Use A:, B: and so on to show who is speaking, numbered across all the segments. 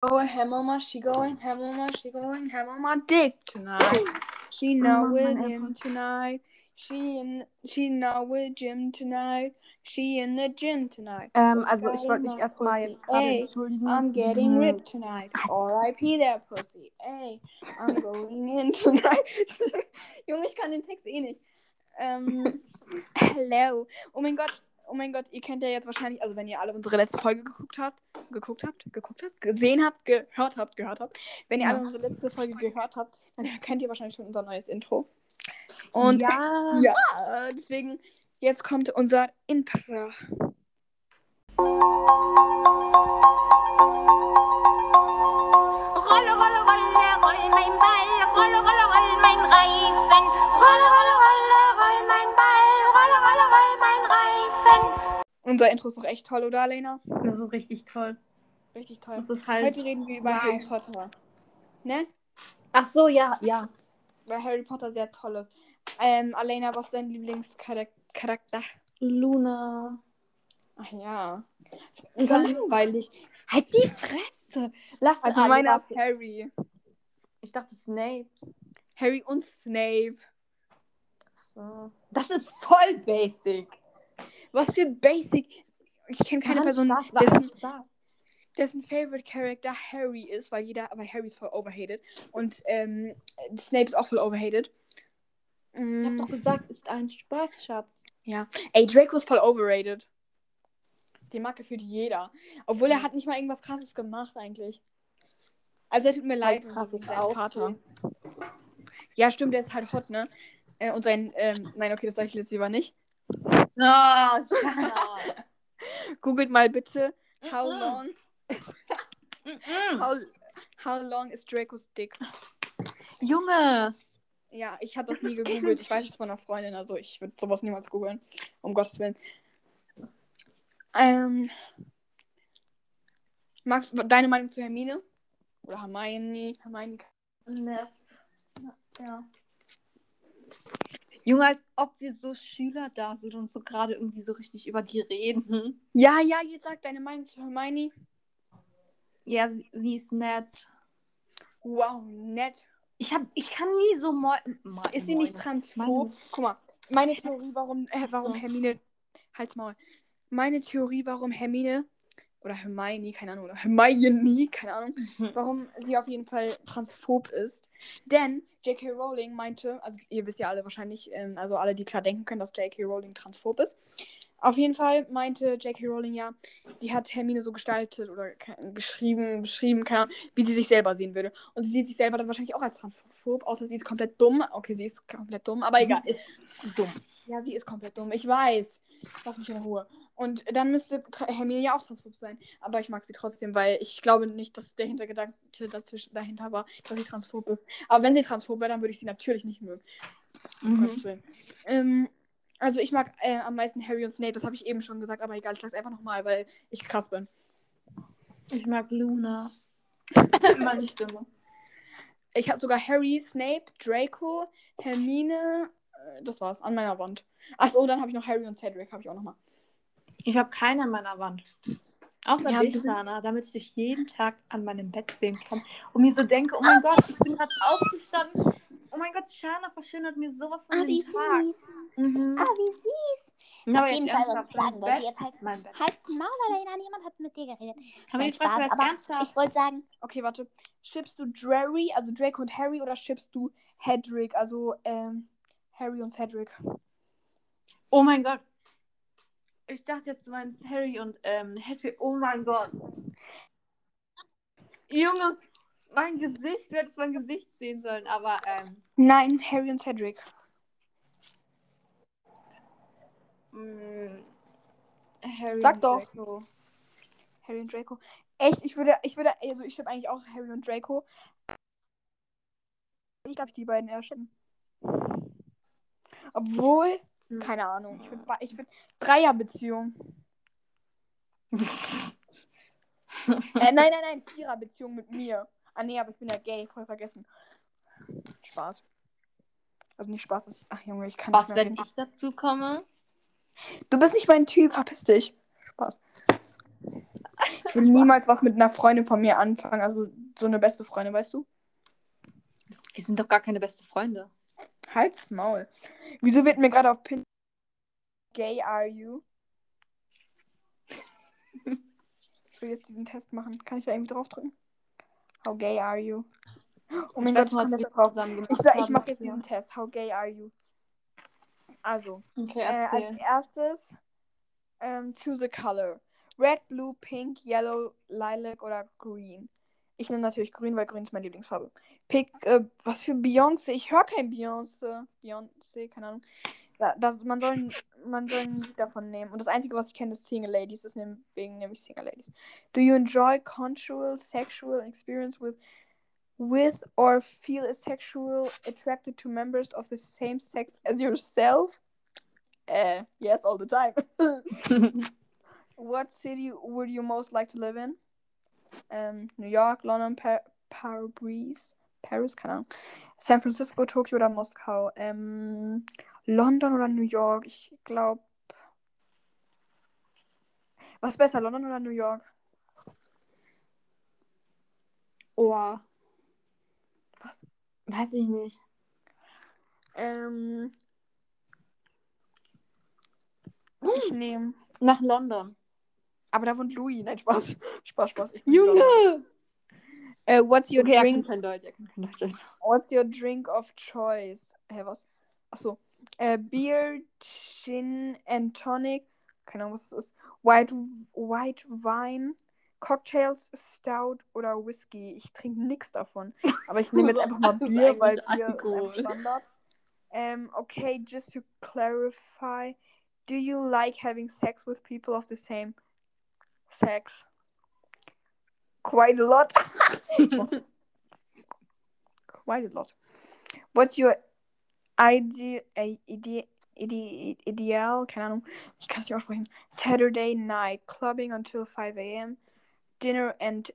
A: Going ham on my, she going ham on my, she going ham on my dick tonight. She now
B: Mama,
A: with him tonight. She in, she now with Jim tonight. She in the gym tonight.
B: Ähm, also ich wollte mich erstmal jetzt gerade
A: Ey,
B: entschuldigen.
A: I'm getting ripped tonight. R.I.P. there, pussy. Ey, I'm going in tonight. Junge, ich kann den Text eh nicht. Ähm, hello. Oh mein Gott. Oh mein Gott, ihr kennt ja jetzt wahrscheinlich, also wenn ihr alle unsere letzte Folge geguckt habt, geguckt habt, geguckt habt, gesehen habt, gehört habt, gehört habt. Wenn ihr
B: Ja.
A: alle unsere letzte Folge gehört habt, dann kennt ihr wahrscheinlich schon unser neues Intro. Und
B: ja.
A: ja, deswegen, jetzt kommt unser Intro.
C: Rolle, Rolle, Rolle, roll mein Ball, Rolle, Rolle, roll mein Reifen. Rolle, Rolle, Rolle, roll mein Ball, Rolle, Rolle, roll mein Reifen.
A: Unser Intro ist doch echt toll, oder, Lena?
B: Das ist richtig toll.
A: Richtig toll.
B: Das ist halt.
A: Heute reden wir über
B: Wow.
A: Harry Potter. Ne?
B: Ach so, ja, ja.
A: Weil Harry Potter sehr toll ist. Ähm, Alena, was ist dein Lieblingscharakter?
B: Luna.
A: Ach ja.
B: Dann-
A: langweilig.
B: Halt die Fresse. Lass
A: Also meiner ist Harry.
B: Ich dachte Snape.
A: Harry und Snape.
B: So. Das ist voll basic.
A: Was für Basic. Ich kenne keine
B: Mann,
A: Person,
B: Spaß,
A: dessen,
B: Spaß.
A: dessen Favorite Character Harry ist, weil jeder, weil Harry ist voll overhated. Und ähm, Snape ist auch voll overhated.
B: Ich
A: Mm,
B: hab doch gesagt, ist ein Spaß, Schatz.
A: Ey, Draco ist voll overrated. Den mag gefühlt jeder. Obwohl er hat nicht mal irgendwas krasses gemacht eigentlich. Also er tut mir leid,
B: krasses Aussehen.
A: Vater. Ja, stimmt, der ist halt hot, ne? Äh, Und sein, ähm, nein, okay, das sage ich jetzt lieber nicht.
B: Oh,
A: Googelt mal bitte, how
B: Mhm.
A: long, how, how long is Draco's dick?
B: Junge.
A: Ja, ich habe das,
B: Das
A: nie gegoogelt. Ich weiß es von einer Freundin, also ich würde sowas niemals googeln. Um Gottes Willen. Ähm. Magst du deine Meinung zu Hermine? Oder Hermione? Hermione.
B: Nett. Ja. Junge, als ob wir so Schüler da sind und so gerade irgendwie so richtig über die reden.
A: Ja, ja, jetzt sag deine Meinung zu Hermione.
B: Ja, sie, sie ist nett.
A: Wow, nett.
B: Ich hab, ich kann nie so mo
A: Ist sie nicht transphob? Guck mal, meine Theorie, warum, äh, warum. Hermine. Halt's Maul. Meine Theorie, warum Hermine. Oder Hermione, keine Ahnung. Oder Hermione, keine Ahnung.
B: Mhm.
A: warum sie auf jeden Fall transphob ist. Denn J.K. Rowling meinte, also ihr wisst ja alle wahrscheinlich, ähm, also alle, die klar denken können, dass J.K. Rowling transphob ist. Auf jeden Fall meinte J.K. Rowling ja, sie hat Hermine so gestaltet oder geschrieben, beschrieben, keine Ahnung, wie sie sich selber sehen würde. Und sie sieht sich selber dann wahrscheinlich auch als transphob, außer sie ist komplett dumm. Okay, sie ist komplett dumm, aber egal.
B: Ist dumm.
A: Ja, sie ist komplett dumm. Ich weiß. Lass mich in Ruhe. Und dann müsste Hermine ja auch transphob sein. Aber ich mag sie trotzdem, weil ich glaube nicht, dass der Hintergedanke dazwischen, dahinter war, dass sie transphob ist. Aber wenn sie transphob wäre, dann würde ich sie natürlich nicht mögen. Willen. Ähm, also ich mag äh, am meisten Harry und Snape. Das habe ich eben schon gesagt, aber egal. Ich sag's einfach nochmal, weil ich krass bin.
B: Ich mag Luna. Meine Stimme.
A: Ich habe sogar Harry, Snape, Draco, Hermine. Äh, das war's. An meiner Wand. Achso, dann habe ich noch Harry und Cedric. Habe ich auch nochmal.
B: Ich habe keine an meiner Wand. Außer
A: Ja,
B: dich, Lana, damit ich dich jeden Tag an meinem Bett sehen kann und mir so denke, oh mein Gott, ich bin gerade aufgestanden. Oh mein Gott, Shana verschönert mir sowas von
D: Ah,
B: den
D: wie
B: Tag.
D: süß.
B: Mhm.
D: Ah, wie süß.
B: Na,
D: Auf jeden Fall, was ich sagen wollte.
B: Jetzt
D: halt's,
B: mein Bett.
D: halt's Maul, Alena. Niemand hat mit dir geredet.
B: Haben wir Spaß
D: aber
B: ernsthaft?
D: Ich wollte sagen,
A: Okay, warte. Schippst du Drary, also Draco und Harry, oder schippst du Hedrick, also ähm, Harry und Cedric?
B: Oh mein Gott. Ich dachte jetzt, du meinst Harry und ähm, Hedwig. Oh mein Gott. Junge, mein Gesicht, du hättest mein Gesicht sehen sollen, aber ähm,
A: Nein, Harry und Cedric.
B: mh, Harry
A: Sag
B: und
A: doch.
B: Draco.
A: Harry und Draco. Echt, ich würde, ich würde, also ich schippe eigentlich auch Harry und Draco. Ich glaube, ich die beiden eher schippen. Obwohl,
B: Hm.
A: Keine Ahnung, ich würde, ich würde Dreierbeziehung. Äh, nein, nein, nein, Viererbeziehung mit mir. Ah nee, aber ich bin ja gay, voll vergessen. Spaß. Also nicht Spaß, ist, ach Junge, ich kann
B: Was,
A: nicht mehr
B: wenn
A: reden.
B: ich dazu komme?
A: Du bist nicht mein Typ, verpiss dich. Spaß. Ich will niemals was mit einer Freundin von mir anfangen. Also so eine beste Freundin, weißt du?
B: Wir sind doch gar keine beste Freunde.
A: Halt's Maul. Wieso wird mir gerade auf Pin Gay are you? Ich will jetzt diesen Test machen. Kann ich da irgendwie draufdrücken? How gay are you? Oh mein
B: Ich
A: Gott, ich komme
B: wir
A: jetzt drauf.
B: zusammen gemacht
A: Ich, sag, ich
B: haben,
A: mache jetzt diesen Test. How gay are you? Also,
B: Okay,
A: äh, als erstes ähm, choose a color. Red, blue, pink, yellow, lilac oder green. Ich nehme natürlich grün, weil grün ist meine Lieblingsfarbe. Pick, äh, was für Beyoncé? Ich höre kein Beyoncé. Beyoncé, keine Ahnung. Ja, das, man, soll, man soll ein Lied davon nehmen. Und das Einzige, was ich kenne, ist Single Ladies. Deswegen nehme ich Single Ladies. Do you enjoy conjugal sexual experience with with or feel a sexual attracted to members of the same sex as yourself? Uh, yes, all the time. what city would you most like to live in? Um, New York, London, pa Paris, Paris, keine Ahnung. San Francisco, Tokio oder Moskau? Ähm, London oder New York? Ich glaube. Was besser, London oder New York?
B: Oh,
A: Was?
B: weiß ich nicht.
A: Ähm. Ich nehme.
B: Nach London.
A: Aber da wohnt Louis. Nein, Spaß. Spaß, Spaß.
B: Junge!
A: Äh, what's your
B: Okay, er
A: drink?
B: kann kein Deutsch, er kann kein Deutsch. Also.
A: What's your drink of choice? Hä, was? Achso. Äh, Beer, Gin and Tonic. Keine Ahnung, was das ist. White, White Wine, Cocktails, Stout oder Whisky. Ich trinke nichts davon. Aber ich nehme jetzt einfach mal
B: ist
A: Bier, weil Bier ist
B: Alkohol?
A: einfach Standard. Ähm, okay, just to clarify. Do you like having sex with people of the same sex? Quite a lot. Quite a lot. What's your ide äh, ide ide ideal? Keine Ahnung. Ich kann es nicht. Saturday night clubbing until 5 a.m. Dinner and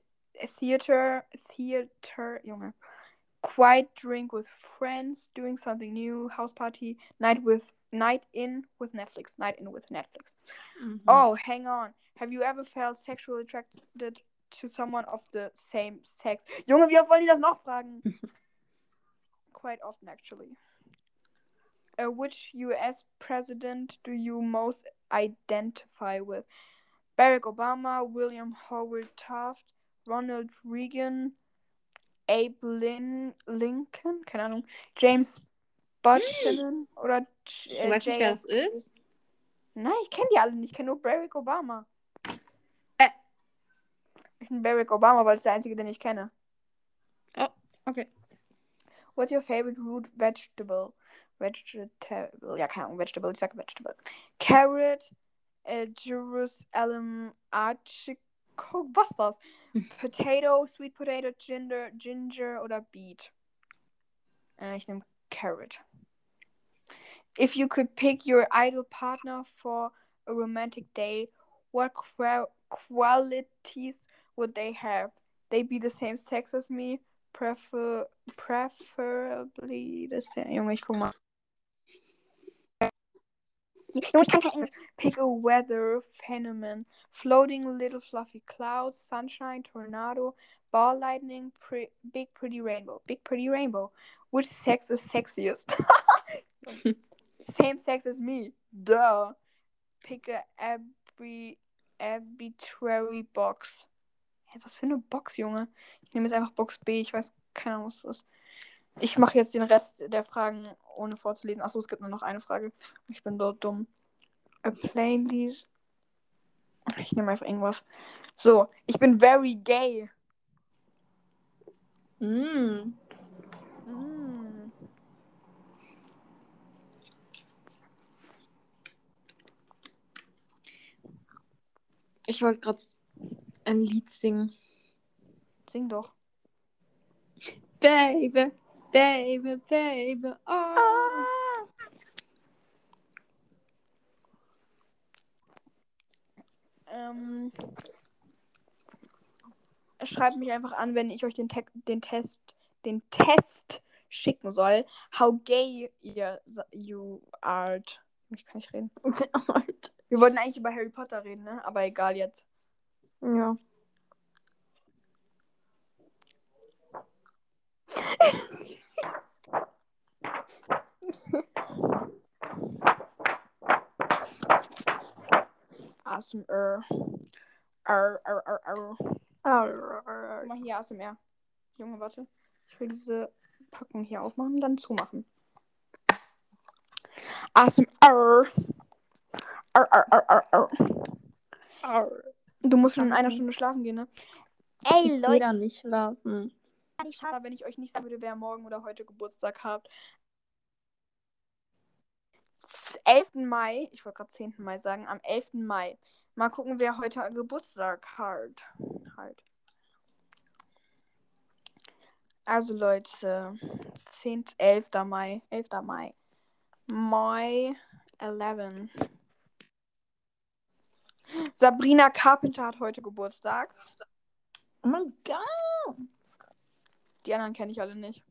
A: theater. Theater. Junge. Quiet drink with friends. Doing something new. House party. Night with night in with Netflix. Night in with Netflix.
B: Mhm.
A: Oh, hang on. Have you ever felt sexually attracted to someone of the same sex? Junge, wie oft wollen die das noch fragen? Quite often, actually. Uh, which US president do you most identify with? Barack Obama, William Howard Taft, Ronald Reagan, Abe Lin Lincoln, keine Ahnung, James Buchanan oder J-
B: Du
A: äh,
B: weißt nicht, wer das ist?
A: Nein, ich kenne die alle nicht. Ich kenne nur Barack Obama. Barack Obama, weil es der einzige, den ich kenne.
B: Okay.
A: What's your favorite root vegetable? Vegetable. Ja, keine Ahnung, Vegetable. Ich sage Vegetable. Carrot, äh, Jerusalem Artichoke. Was ist das? Potato, Sweet Potato, Ginger, Ginger oder Beet? Äh, ich nehme Carrot. If you could pick your ideal partner for a romantic day, what qua- qualities would they have? They be the same sex as me, prefer preferably the same. Junge, ich. Pick a weather phenomenon. Floating little fluffy clouds, sunshine, tornado, ball lightning, pre- big pretty rainbow. Big pretty rainbow. Which sex is sexiest? Same sex as me. Duh. Pick a arbi arbitrary box. Hä, was für eine Box, Junge? Ich nehme jetzt einfach Box B. Ich weiß keine Ahnung, was das ist. Ich mache jetzt den Rest der Fragen ohne vorzulesen. Achso, es gibt nur noch eine Frage. Ich bin dort dumm. A plainly. Ich nehme einfach irgendwas. So, ich bin very gay.
B: Mm.
A: Mm.
B: Ich wollte gerade ein Lied singen.
A: Sing doch.
B: Baby, baby, baby, oh.
A: Ähm, schreibt mich einfach an, wenn ich euch den, Te den Test, den Test schicken soll. How gay ihr, you art. Ich kann nicht reden. Wir wollten eigentlich über Harry Potter reden, ne? Aber egal jetzt.
B: Ja.
A: ASMR. R, R, R, R. Guck mal hier ASMR. Junge, warte. Ich will diese Packung hier aufmachen und dann zumachen. ASMR. R, R, R, R, R. Du musst schon in einer Stunde schlafen gehen, ne?
D: Ey,
B: Ich will
D: Leute,
B: da nicht schlafen.
D: ich
A: Aber wenn ich euch nicht sagen würde, wer morgen oder heute Geburtstag habt. 11. Mai, ich wollte gerade 10. Mai sagen, am 11. Mai. Mal gucken, wer heute Geburtstag hat. Halt. Also Leute, 10. 11. Mai. 11. Mai. Mai 11. Sabrina Carpenter hat heute Geburtstag.
B: Oh mein Gott.
A: Die anderen kenne ich alle nicht.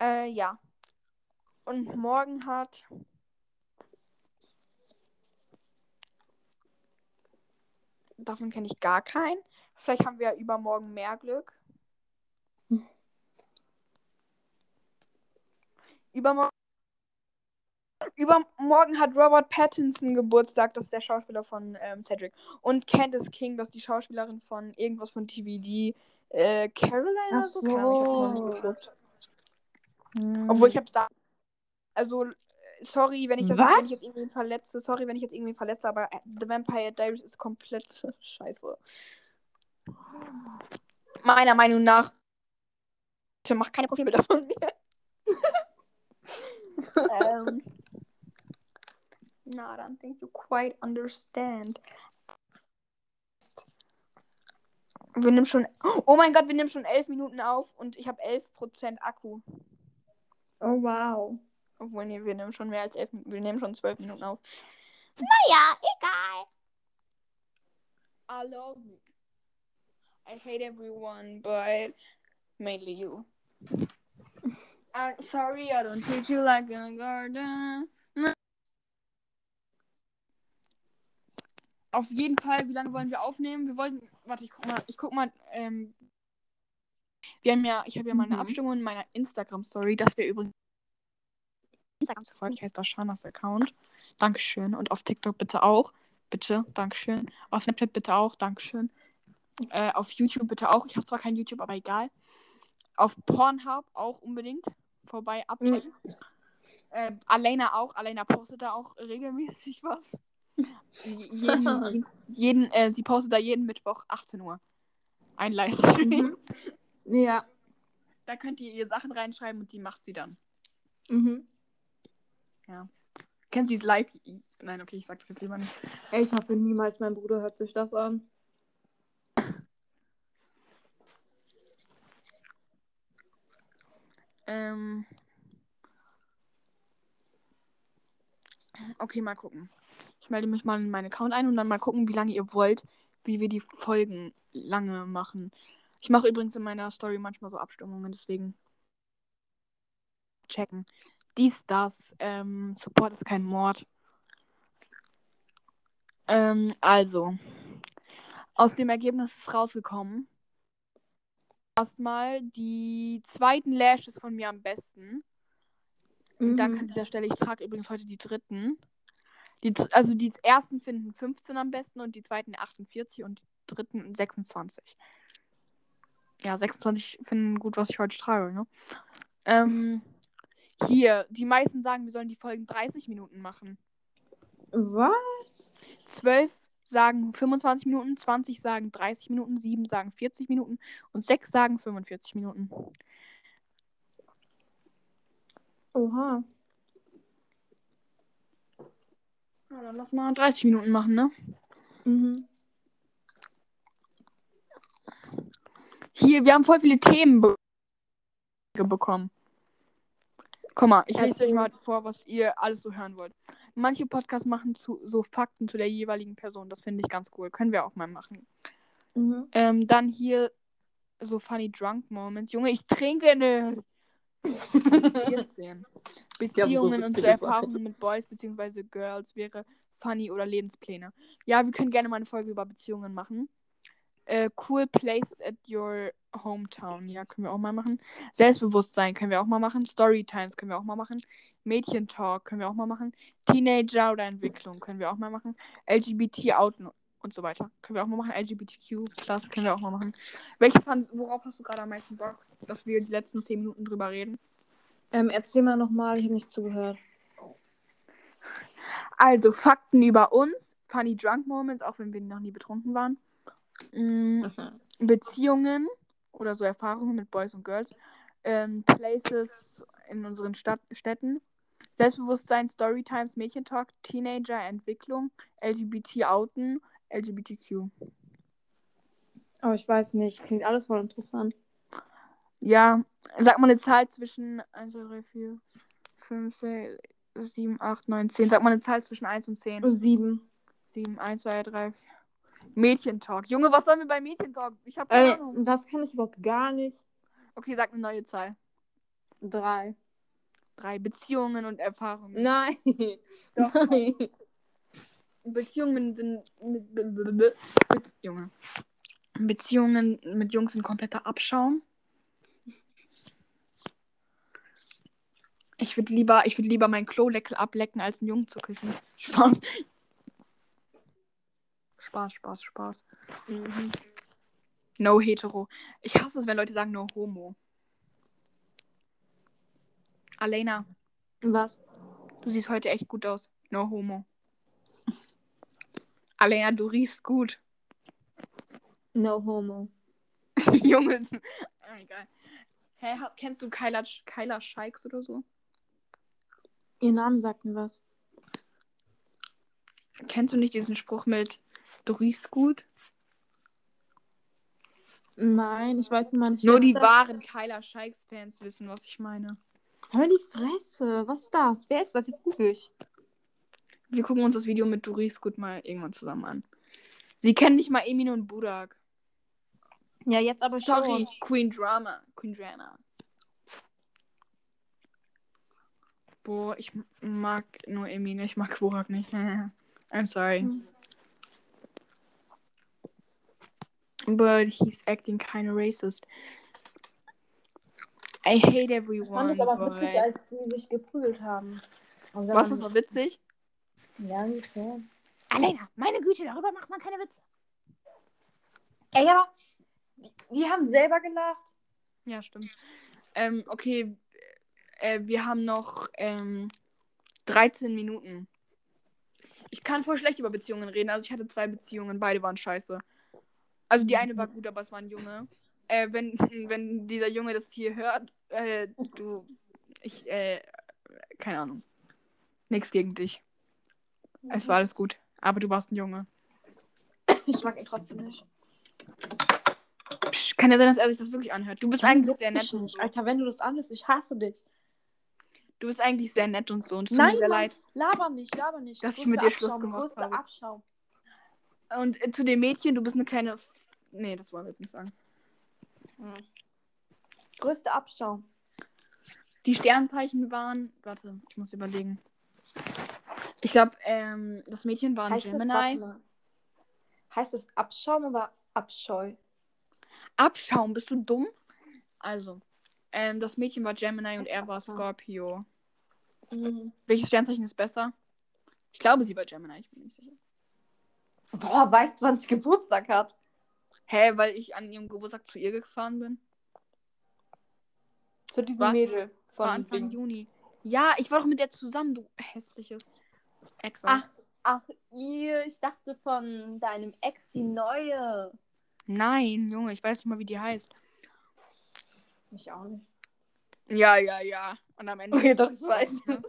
A: Äh, ja. Und morgen hat. Davon kenne ich gar keinen. Vielleicht haben wir ja übermorgen mehr Glück. Übermorgen. Übermorgen hat Robert Pattinson Geburtstag, das ist der Schauspieler von ähm, Cedric. Und Candice King, das ist die Schauspielerin von irgendwas von TVD. Äh, Caroline
B: Ach
A: oder so? Keine Ahnung, ich hab's
B: so. Hm.
A: Obwohl ich hab's da. Also, sorry, wenn ich das wenn ich jetzt irgendwie verletze. Sorry, wenn ich jetzt irgendwie verletze, aber äh, The Vampire Diaries ist komplett scheiße. Meiner Meinung nach. Bitte mach keine Profilbilder von mir. ähm. No, I don't think you quite understand. Wir nehmen schon. Oh mein Gott, wir nehmen schon 11 Minuten auf und ich habe 11% Akku.
B: Oh wow.
A: Obwohl, nee, wir nehmen schon mehr als 11 Minuten. Wir nehmen schon 12 Minuten auf.
D: Naja, egal.
A: I love me. I hate everyone, but mainly you. I'm sorry, I don't treat you like a garden. Auf jeden Fall, wie lange wollen wir aufnehmen? Wir wollten, warte, ich guck mal, ich guck mal, ähm, wir haben ja, ich habe ja mal eine
B: Mhm.
A: Abstimmung in meiner Instagram-Story, dass wir übrigens
D: Instagram zu
A: folgen. Ich heiße da Shanas Account. Dankeschön. Und auf TikTok bitte auch. Bitte, Dankeschön. Auf Snapchat bitte auch. Dankeschön. Äh, auf YouTube bitte auch. Ich habe zwar kein YouTube, aber egal. Auf Pornhub auch unbedingt vorbei abchecken. Äh, Alena auch. Alena postet da auch regelmäßig was. Jeden, jeden, äh, sie postet da jeden Mittwoch 18 Uhr. Ein Livestream.
B: Mhm. Ja.
A: Da könnt ihr ihr Sachen reinschreiben und die macht sie dann.
B: Mhm.
A: Kennen Sie es live? Nein, okay, ich sag's jetzt lieber nicht.
B: Ich hoffe niemals, mein Bruder hört sich das an.
A: Ähm. Okay, mal gucken. Ich melde mich mal in meinen Account ein und dann mal gucken, wie lange ihr wollt, wie wir die Folgen lange machen. Ich mache übrigens in meiner Story manchmal so Abstimmungen, deswegen checken. Dies, das, ähm, Support ist kein Mord. Ähm, also, aus dem Ergebnis ist rausgekommen. Erstmal die zweiten Lashes von mir am besten.
B: Mhm.
A: Danke an dieser Stelle. Ich trage übrigens heute die dritten. Die, also die ersten finden 15 am besten und die zweiten 48 und die dritten 26. Ja, 26 finden gut, was ich heute trage, ne? Ähm, hier, die meisten sagen, wir sollen die Folgen 30 Minuten machen.
B: Was?
A: 12 sagen 25 Minuten, 20 sagen 30 Minuten, 7 sagen 40 Minuten und 6 sagen 45 Minuten.
B: Oha.
A: Ja, dann lass mal 30 Minuten machen, ne?
B: Mhm.
A: Hier, wir haben voll viele Themen be bekommen. Guck mal, ich lese euch
B: Erzähl.
A: mal vor, was ihr alles so hören wollt. Manche Podcasts machen zu, so Fakten zu der jeweiligen Person. Das finde ich ganz cool. Können wir auch mal machen.
B: Mhm.
A: Ähm, dann hier so funny drunk moments. Junge, ich trinke nicht. 14. Beziehungen
B: so
A: und so Erfahrungen mit Boys bzw. Girls wäre funny oder Lebenspläne. Ja, wir können gerne mal eine Folge über Beziehungen machen. Äh, cool place at your hometown. Ja, können wir auch mal machen. Selbstbewusstsein können wir auch mal machen. Storytimes können wir auch mal machen. Mädchentalk können wir auch mal machen. Teenager oder Entwicklung können wir auch mal machen. LGBT outen und so weiter. Können wir auch mal machen. LGBTQ Plus können wir auch mal machen. Welches fand, worauf hast du gerade am meisten Bock, dass wir die letzten 10 Minuten drüber reden?
B: Ähm, erzähl mal nochmal, ich habe nicht zugehört.
A: Also, Fakten über uns. Funny Drunk Moments, auch wenn wir noch nie betrunken waren. Mm, Beziehungen oder so Erfahrungen mit Boys und Girls. Ähm, Places in unseren Stadt Städten. Selbstbewusstsein, Storytimes, Mädchentalk, Teenager, Entwicklung, LGBT Outen, LGBTQ.
B: Oh, ich weiß nicht. Klingt alles voll interessant.
A: Ja, sag mal eine Zahl zwischen 1, 2, 3, 4, 5, 6, 7, 8, 9, 10. Sag mal eine Zahl zwischen 1 und 10.
B: Sieben.
A: 7, 1, 2, 3, 4. Mädchentalk. Junge, was sollen wir bei Mädchentalk? Ich hab keine
B: Äh,
A: Ahnung.
B: das kann ich überhaupt gar nicht.
A: Okay, sag eine neue Zahl.
B: Drei.
A: Drei Beziehungen und Erfahrungen.
B: Nein.
A: Doch.
B: Nein.
A: Beziehungen sind mit, mit, mit, mit Junge. Beziehungen mit Jungs sind kompletter Abschaum. Ich würde lieber, ich würde lieber meinen Kloleckel ablecken, als einen Jungen zu küssen. Spaß. Spaß, Spaß, Spaß.
B: Mhm.
A: No hetero. Ich hasse es, wenn Leute sagen no homo. Alena,
B: Was?
A: du siehst heute echt gut aus. No homo. Alena, du riechst gut.
B: No homo.
A: Junge. Ah, Egal. Hä, hast, kennst du Kyla, Kyla Scheiks oder so?
B: Ihr Name sagt mir was.
A: Kennst du nicht diesen Spruch mit Du riechst gut?
B: Nein, ich weiß nicht mal nicht.
A: Nur die wahren Kyla Scheiks-Fans wissen, was ich meine.
B: Hör die Fresse. Was ist das? Wer ist das? Jetzt google ich.
A: Wir gucken uns das Video mit riechst gut mal irgendwann zusammen an. Sie kennen nicht mal Emin und Budak.
B: Ja, jetzt aber
A: Sorry,
B: schon.
A: Queen Drama. Queen Drama. Boah, ich mag nur Emin, ich mag Burak nicht. I'm sorry.
B: Hm.
A: But he's acting kind of racist. I hate everyone.
B: fand ich aber
A: but-
B: witzig, als die sich geprügelt haben.
A: Was, das war witzig?
B: Ja, nicht so.
D: Alena, meine Güte, darüber macht man keine Witze.
B: Ey, aber die, die haben selber gelacht.
A: Ja, stimmt. Ähm, okay, äh, wir haben noch ähm, 13 Minuten. Ich kann voll schlecht über Beziehungen reden. Also ich hatte zwei Beziehungen, beide waren scheiße. Also die eine war gut, aber es war ein Junge. Äh, wenn, wenn dieser Junge das hier hört, äh, du, ich, äh, keine Ahnung. Nichts gegen dich. Es war alles gut. Aber du warst ein Junge.
B: Ich mag ihn trotzdem nicht.
A: Psch, kann ja sein, dass er sich das wirklich anhört. Du bist eigentlich sehr nett und
B: nicht.
A: so.
B: Alter, wenn du das anhörst, ich hasse dich.
A: Du bist eigentlich sehr nett und so. Und es tut
B: Nein,
A: mir sehr
B: Mann.
A: leid.
B: Laber nicht, laber nicht.
A: Dass ich
B: Größter
A: mit dir Schluss
B: Abschaum,
A: gemacht
B: größter
A: habe.
B: Abschaum.
A: Und äh, zu dem Mädchen, du bist eine kleine. F nee, das wollen wir jetzt nicht sagen.
B: Größter Abschaum.
A: Die Sternzeichen waren. Warte, ich muss überlegen. Ich glaube, ähm, das Mädchen war ein
B: Heißt das,
A: Gemini.
B: mal. heißt das Abschaum oder Abscheu?
A: Abschaum, bist du dumm? Also, ähm, das Mädchen war Gemini und er war. Scorpio.
B: Mhm.
A: Welches Sternzeichen ist besser? Ich glaube, sie war Gemini, ich bin nicht sicher.
B: Boah, weißt du, wann sie Geburtstag hat?
A: Hä, weil ich an ihrem Geburtstag zu ihr gefahren bin?
B: Zu diesem
A: War-
B: Mädel. Von
A: War Anfang. Juni. Ja, ich war doch mit der zusammen, du hässliches. Etwas.
B: Ach, ach, ihr, ich dachte von deinem Ex die neue.
A: Nein, Junge, ich weiß nicht mal, wie die heißt.
B: Ich auch nicht.
A: Ja, ja, ja. Und am Ende.
B: Okay, doch, ich weiß.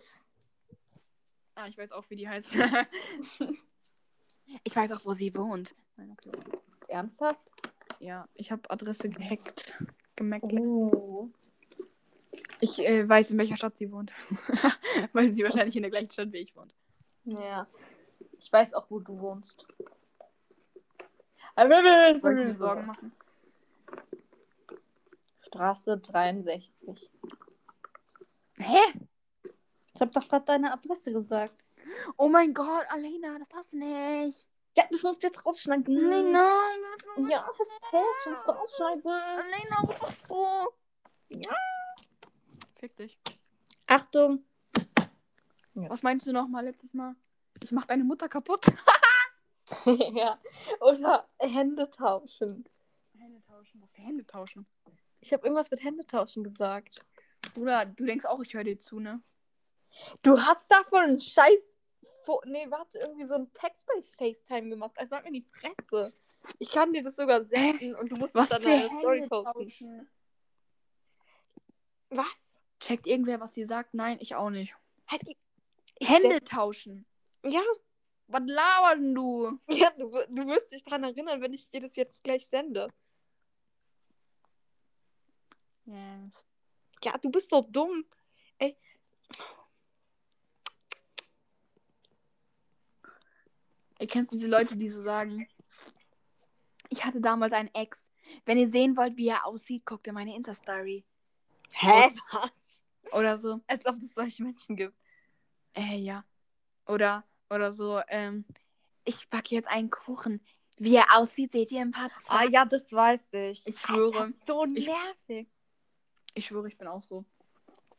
A: Ah, ich weiß auch, wie die heißt. ich weiß auch, wo sie wohnt. Nein, okay.
B: Ernsthaft?
A: Ja, ich habe Adresse gehackt. Gemerkt.
B: Oh.
A: Ich äh, weiß, in welcher Stadt sie wohnt. Weil sie wahrscheinlich in der gleichen Stadt wie ich wohnt.
B: Ja. Ich weiß auch, wo du wohnst.
A: Soll ich mir Sorgen machen?
B: Straße 63.
A: Hä?
B: Ich habe doch gerade deine Adresse gesagt.
A: Oh mein Gott, Alena, das darfst du nicht.
B: Ja, das musst du jetzt rausschneiden.
A: Alena,
B: Ja, hast du Pech, musst du ausschneiden.
A: Alena, was machst du?
B: Ja.
A: Fick dich.
B: Achtung.
A: Was meinst du noch mal letztes Mal? Ich mach deine Mutter kaputt.
B: ja. Oder Hände tauschen.
A: Hände tauschen. Was für Hände tauschen?
B: Ich habe irgendwas mit Hände tauschen gesagt.
A: Bruder, du denkst auch, ich höre dir zu, ne?
B: Du hast davon einen Scheiß. Fo nee, warte, irgendwie so einen Text bei FaceTime gemacht. Also sag mir die Fresse. Ich kann dir das sogar senden und du musst
A: Was
B: dann in deine Story posten.
A: tauschen?
B: Was?
A: Checkt irgendwer, was sie sagt? Nein, ich auch nicht.
B: Halt
A: Hände tauschen.
B: Ja,
A: Was laberst denn du?
B: ja du, du wirst dich dran erinnern, wenn ich dir das jetzt gleich sende.
A: Yes.
B: Ja, du bist so dumm. Ey.
A: Ihr kennt diese Leute, die so sagen, ich hatte damals einen Ex. Wenn ihr sehen wollt, wie er aussieht, guckt in meine Insta-Story.
B: Hä? Was?
A: Oder so.
B: Als ob es solche Menschen gibt.
A: Äh, ja. Oder, oder so, ähm, ich backe jetzt einen Kuchen. Wie er aussieht, seht ihr im Part 2.
B: Ah ja, das weiß ich.
A: Ich schwöre.
B: So
A: Ich-
B: nervig.
A: Ich schwöre, ich bin auch so.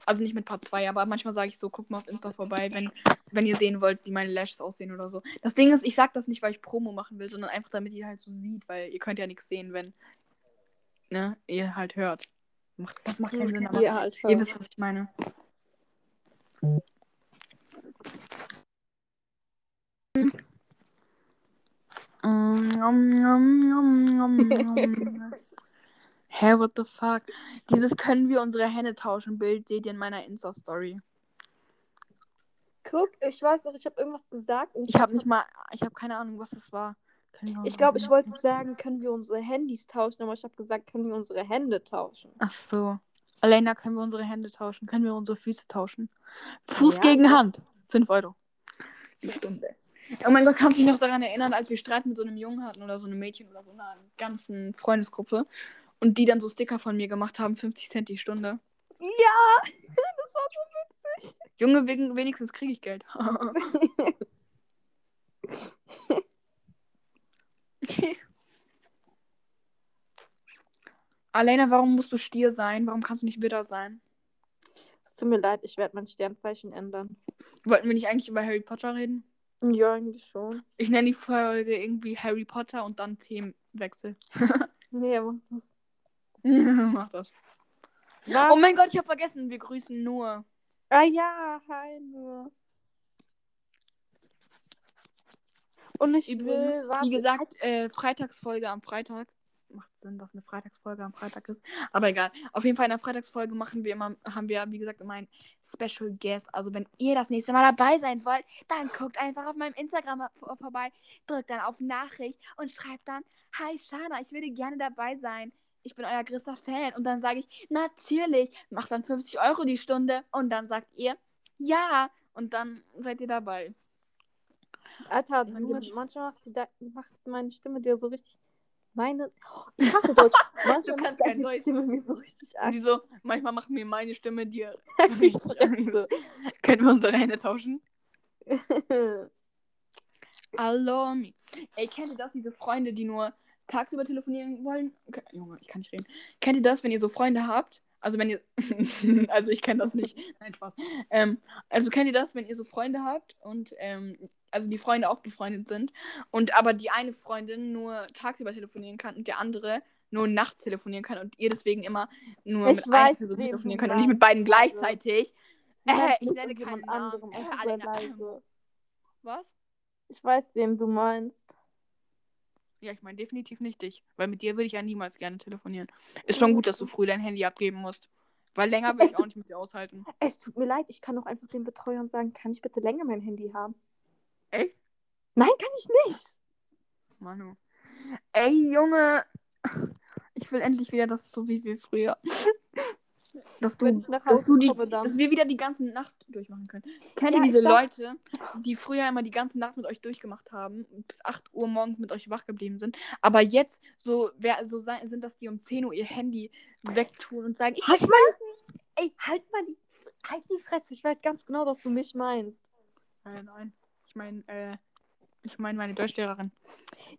A: Also nicht mit Part 2, aber manchmal sage ich so, guck mal auf Insta vorbei, wenn, wenn ihr sehen wollt, wie meine Lashes aussehen oder so. Das Ding ist, ich sag das nicht, weil ich Promo machen will, sondern einfach, damit ihr halt so sieht, weil ihr könnt ja nichts sehen, wenn ne, ihr halt hört. Das macht keinen Sinn, aber
B: Ja, Alter.
A: ihr wisst, was ich meine. Hä, what the fuck? Dieses können wir unsere Hände tauschen Bild seht ihr in meiner Insta-Story.
B: Guck, ich weiß noch, ich habe irgendwas gesagt. Und
A: Ich habe nicht mal, ich habe keine Ahnung, was das war.
B: Ich glaube, ich wollte sagen, können wir unsere Handys tauschen, aber ich habe gesagt, können wir unsere Hände tauschen.
A: Ach so. Alena, können wir unsere Hände tauschen? Können wir unsere Füße tauschen? Fuß
B: Ja.
A: gegen Hand. 5 Euro. Die Stunde. Oh mein Gott, kannst du dich noch daran erinnern, als wir Streit mit so einem Jungen hatten oder so einem Mädchen oder so einer ganzen Freundesgruppe und die dann so Sticker von mir gemacht haben, 50 Cent die Stunde?
B: Ja, das war so
A: Junge, wegen, wenigstens kriege ich Geld. Alena, warum musst du Stier sein? Warum kannst du nicht Widder sein?
B: Es tut mir leid, ich werde mein Sternzeichen ändern.
A: Wollten wir nicht eigentlich über Harry Potter reden?
B: Ja, eigentlich schon.
A: Ich nenne die Folge irgendwie Harry Potter und dann Themenwechsel.
B: Nee, mach das.
A: Mach das.
B: Was?
A: Oh mein Gott, ich habe vergessen, wir grüßen nur.
B: Ah ja, hi nur. Und ich
A: Übrigens,
B: will, warte,
A: wie gesagt, äh, Freitagsfolge am Freitag. Macht Sinn, dass eine Freitagsfolge am Freitag ist. Aber egal. Auf jeden Fall in der Freitagsfolge machen wir immer, haben wir, wie gesagt, immer einen Special Guest. Also wenn ihr das nächste Mal dabei sein wollt, dann guckt einfach auf meinem Instagram vor- vorbei, drückt dann auf Nachricht und schreibt dann, Hi Shana, ich würde gerne dabei sein. Ich bin euer größter Fan. Und dann sage ich, natürlich, macht dann 50 Euro die Stunde. Und dann sagt ihr, ja. Und dann seid ihr dabei.
B: Alter, manchmal macht meine Stimme dir so richtig. Meine. Ich hasse Deutsch. Manchmal
A: kannst
B: macht
A: kein Deutsch.
B: Stimme mir so richtig
A: die so, manchmal macht mir meine Stimme dir.
B: Fresse.
A: Können wir unsere Hände tauschen? Allow me. Ey, kennt ihr das, diese Freunde, die nur tagsüber telefonieren wollen? Ke- Junge, ich kann nicht reden. Kennt ihr das, wenn ihr so Freunde habt? Also wenn ihr. also ich kenne das nicht. Nein, Spaß. Ähm, also kennt ihr das, wenn ihr so Freunde habt und ähm, also die Freunde auch befreundet sind und aber die eine Freundin nur tagsüber telefonieren kann und der andere nur nachts telefonieren kann und ihr deswegen immer nur
B: Ich
A: mit einer
B: weiß,
A: Person
B: wen
A: telefonieren könnt und nicht mit beiden
B: also.
A: gleichzeitig. Äh, ich nenne keinen Namen. Äh. Was?
B: Ich weiß, wem du meinst.
A: Ja, ich meine definitiv nicht dich. Weil mit dir würde ich ja niemals gerne telefonieren. Ist schon gut, dass du früh dein Handy abgeben musst. Weil länger will ich auch nicht mit dir aushalten.
B: Es tut mir leid, ich kann doch einfach den Betreuern sagen, kann ich bitte länger mein Handy haben?
A: Echt?
B: Nein, kann ich nicht.
A: Manu. Ey, Junge. Ich will endlich wieder, dass es so wie wir früher. Dass du, dass, du die,
B: komme,
A: dass wir wieder die ganze Nacht durchmachen können. Kennt
B: Ja,
A: ihr diese Leute, die früher immer die ganze Nacht mit euch durchgemacht haben, und bis 8 Uhr morgens mit euch wach geblieben sind, aber jetzt so, wer, so sein, sind, dass die um 10 Uhr ihr Handy wegtun und sagen, ich
B: Halt mal, ey, halt mal die, Halt die Fresse, ich weiß ganz genau, dass du mich meinst.
A: Nein, nein. Ich meine, äh, ich meine meine Deutschlehrerin.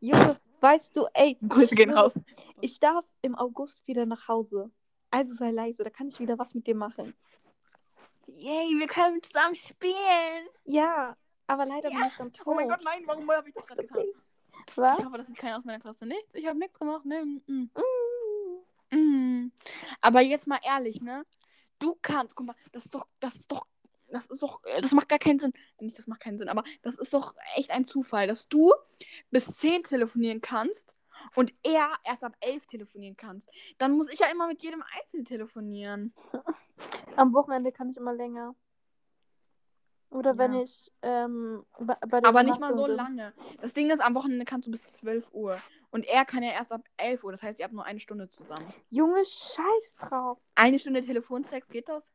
B: Junge, weißt du, ey,
A: Grüße gehen raus.
B: Ich darf im August wieder nach Hause. Also sei leise, da kann ich wieder was mit dir machen.
A: Yay, wir können zusammen spielen.
B: Ja, aber leider bin ich dann tot.
A: Oh mein Gott, nein, warum habe ich das gerade getan?
B: Was?
A: Ich hoffe, das sieht keiner aus meiner Klasse. Nichts, ich habe nichts gemacht. Ne? Mm,
B: Mm.
A: mm. Aber jetzt mal ehrlich, ne? Du kannst, guck mal, das ist doch, das ist doch, das ist doch, äh, das macht gar keinen Sinn. Nicht, das macht keinen Sinn, aber das ist doch echt ein Zufall, dass du bis 10 telefonieren kannst und er erst ab 11 telefonieren kannst. Dann muss ich ja immer mit jedem einzeln telefonieren.
B: Am Wochenende kann ich immer länger. Oder wenn
A: Ja.
B: ich ähm, bei, bei der
A: Aber nicht mal so
B: bin.
A: lange. Das Ding ist, am Wochenende kannst du bis 12 Uhr. Und er kann ja erst ab 11 Uhr. Das heißt, ihr habt nur eine Stunde zusammen.
B: Junge, scheiß drauf.
A: Eine Stunde Telefonsex, geht das?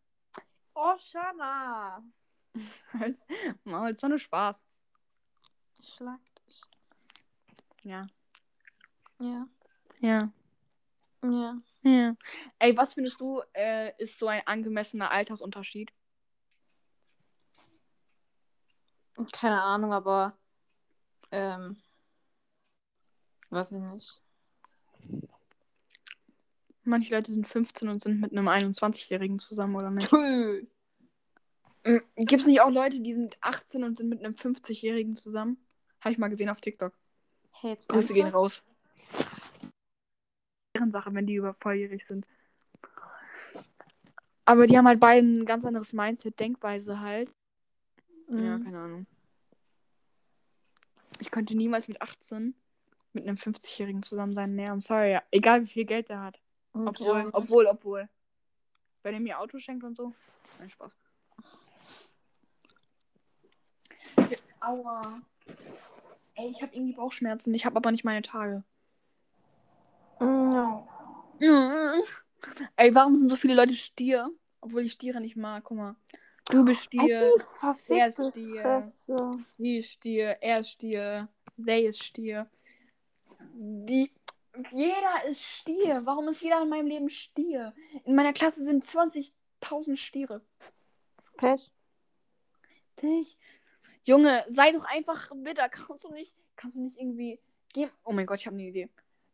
B: Oh, Shana.
A: Maul, ist doch nur Spaß.
B: Schlag dich.
A: Ja.
B: Ja.
A: Ja.
B: Ja.
A: Ja. Ey, was findest du, äh, ist so ein angemessener Altersunterschied?
B: Keine Ahnung, aber ähm, weiß ich nicht.
A: Manche Leute sind 15 und sind mit einem 21-Jährigen zusammen, oder nicht?
B: Tschö.
A: Gibt es nicht auch Leute, die sind 18 und sind mit einem 50-Jährigen zusammen? Habe ich mal gesehen auf TikTok.
B: Hey, jetzt
A: Grüße gehen raus. Deren Sache, wenn die über volljährig sind. Aber die haben halt beide ein ganz anderes Mindset, Denkweise halt. Ja,
B: Mhm.
A: keine Ahnung. Ich könnte niemals mit 18 mit einem 50-Jährigen zusammen sein. Nee, I'm sorry. Ja. Egal wie viel Geld der hat.
B: Okay,
A: Obwohl, obwohl, obwohl. Wenn er mir Auto schenkt und so. Nein, Spaß. Aua. Ey, ich habe irgendwie Bauchschmerzen. Ich habe aber nicht meine Tage.
B: Ja.
A: Ey, warum sind so viele Leute Stier? Obwohl ich Stiere nicht mag. Guck mal. Du bist Stier.
B: Die
A: Er ist Stier.
B: Fresse.
A: Sie ist Stier. Er ist Stier. They ist Stier. Die. Jeder ist Stier. Warum ist jeder in meinem Leben Stier? In meiner Klasse sind 20.000 Stiere.
B: Pech.
A: Dich. Junge, sei doch einfach bitter. Kannst du nicht, kannst du nicht irgendwie. Geh, oh mein Gott, ich habe eine Idee.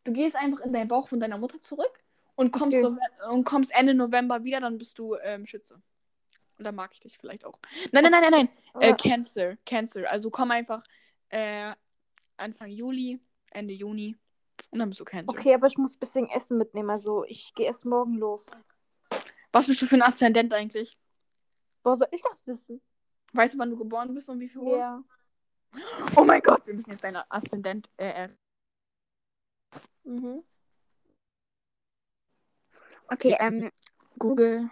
A: Du gehst einfach in deinen Bauch von deiner Mutter zurück und kommst,
B: Okay.
A: Nove- und kommst Ende November wieder, dann bist du ähm, Schütze. Und dann mag ich dich vielleicht auch. Nein, nein, nein, nein, nein. Äh,
B: Aber-
A: Cancer. Cancer. Also komm einfach äh, Anfang Juli, Ende Juni. Und dann bist du Cancer.
B: Okay, aber ich muss ein bisschen Essen mitnehmen. Also ich gehe erst morgen los.
A: Was bist du für ein Aszendent eigentlich?
B: Woher soll ich das wissen?
A: Weißt du, wann du geboren bist und wie viel Uhr?
B: Ja.
A: Oh mein Gott, wir müssen jetzt deine Aszendent. Äh, äh.
B: Mhm.
A: Okay, ähm, Google.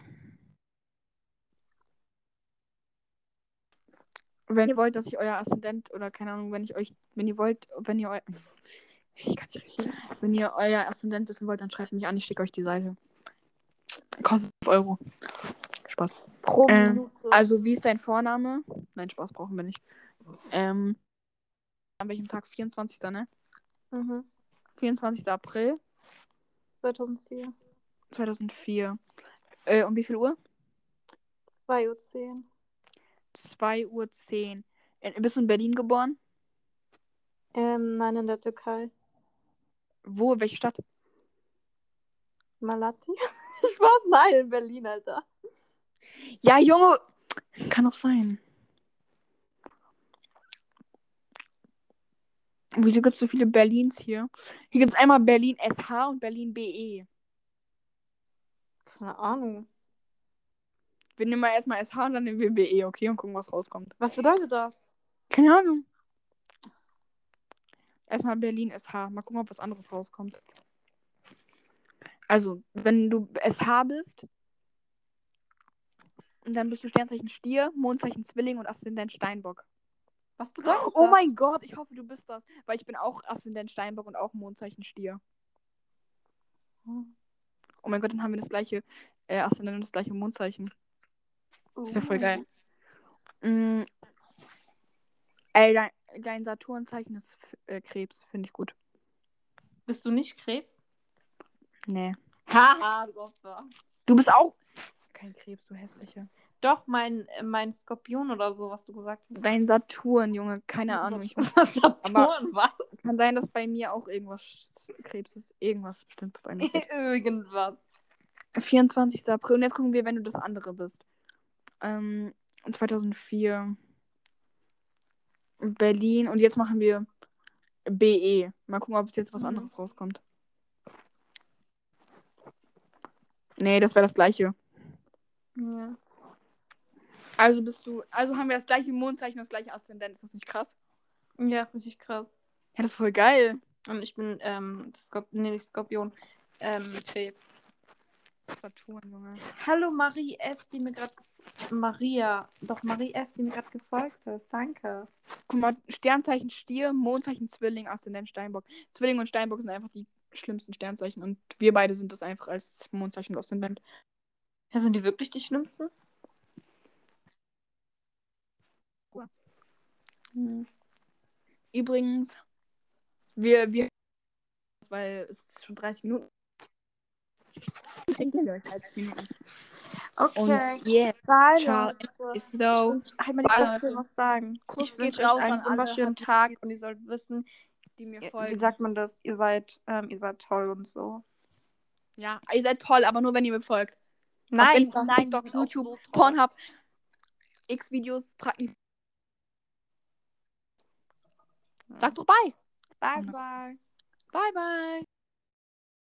A: Wenn ihr wollt, dass ich euer Aszendent oder keine Ahnung, wenn ich euch, wenn ihr wollt, wenn ihr eu ich kann nicht reden. Wenn ihr euer Aszendent wissen wollt, dann schreibt mich an, ich schicke euch die Seite. Kostet 5 Euro. Spaß.
B: Pro
A: Ähm,
B: Minute.
A: Also, wie ist dein Vorname? Nein, Spaß brauchen wir nicht. Ähm, an welchem Tag? 24. ne?
B: mhm.
A: 24. April
B: 2004.
A: 2004. Äh, um wie viel Uhr?
B: 2.10 Uhr.
A: 2 Uhr 10. Äh, bist du in Berlin geboren?
B: Ähm, nein, in der Türkei.
A: Wo? Welche Stadt?
B: Malati? Ich war's, nein, in Berlin, Alter.
A: Ja, Junge. Kann doch sein. Wieso gibt es so viele Berlins hier? Hier gibt es einmal Berlin SH und Berlin BE.
B: Keine Ahnung.
A: Wir nehmen mal erstmal SH und dann nehmen wir BE, okay? Und gucken, was rauskommt.
B: Was bedeutet das?
A: Keine Ahnung. Erstmal Berlin SH. Mal gucken, ob was anderes rauskommt. Also, wenn du SH bist, dann bist du Sternzeichen Stier, Mondzeichen Zwilling und Aszendent Steinbock.
B: Was bedeutet
A: Oh
B: das?
A: mein Gott, ich hoffe, du bist das. Weil ich bin auch Aszendent Steinbock und auch Mondzeichen Stier. Oh mein Gott, dann haben wir das gleiche äh, Aszendent und das gleiche Mondzeichen. Das wäre voll geil. Mm. Ey, dein, dein Saturnzeichen ist äh, Krebs, finde ich gut.
B: Bist du nicht Krebs?
A: Nee.
B: Haha, du Opfer.
A: Du bist auch kein Krebs, du hässliche.
B: Doch, mein, äh, mein Skorpion oder so, was du gesagt hast.
A: Dein Saturn, Junge, keine Ahnung. Ich,
B: Saturn, was?
A: kann sein, dass bei mir auch irgendwas Krebs ist. Irgendwas bestimmt bei mir.
B: Irgendwas.
A: 24. April. Und jetzt gucken wir, wenn du das andere bist. Ähm, 2004. Berlin. Und jetzt machen wir BE. Mal gucken, ob es jetzt was
B: Mhm.
A: anderes rauskommt. Nee, das wäre das gleiche.
B: Ja.
A: Also bist du. Also haben wir das gleiche Mondzeichen, das gleiche Aszendent. Ist das nicht krass?
B: ja, ist richtig krass.
A: Ja, das ist voll geil.
B: Und ich bin, ähm, Skorp nee, nicht Skorpion, ähm, Krebs.
A: Saturn, Junge.
B: Hallo Marie S., die mir gerade. Maria. Doch, Marie S., die mir gerade gefolgt ist. Danke.
A: Guck mal, Sternzeichen Stier, Mondzeichen Zwilling, Aszendent Steinbock. Zwilling und Steinbock sind einfach die schlimmsten Sternzeichen und wir beide sind das einfach als Mondzeichen und Aszendent.
B: Ja, sind die wirklich die schlimmsten? Hm.
A: Übrigens, wir, wir, weil es ist schon 30 Minuten. 30 Minuten.
B: Okay.
A: Und yeah, ciao. Ist so.
B: Halt mal die Leute. was sagen.
A: Kuss
B: ich wünsche euch einen wunderschönen Tag und ihr sollt wissen,
A: Die mir folgen.
B: wie sagt man das? Ihr seid, ähm, ihr seid toll und so.
A: Ja, ihr seid toll, aber nur wenn ihr mir folgt.
B: Nein,
A: Insta,
B: nein,
A: TikTok, YouTube,
B: so.
A: Pornhub, X-Videos, Pracken. Sag doch bye.
B: Bye, bye.
A: Bye, bye.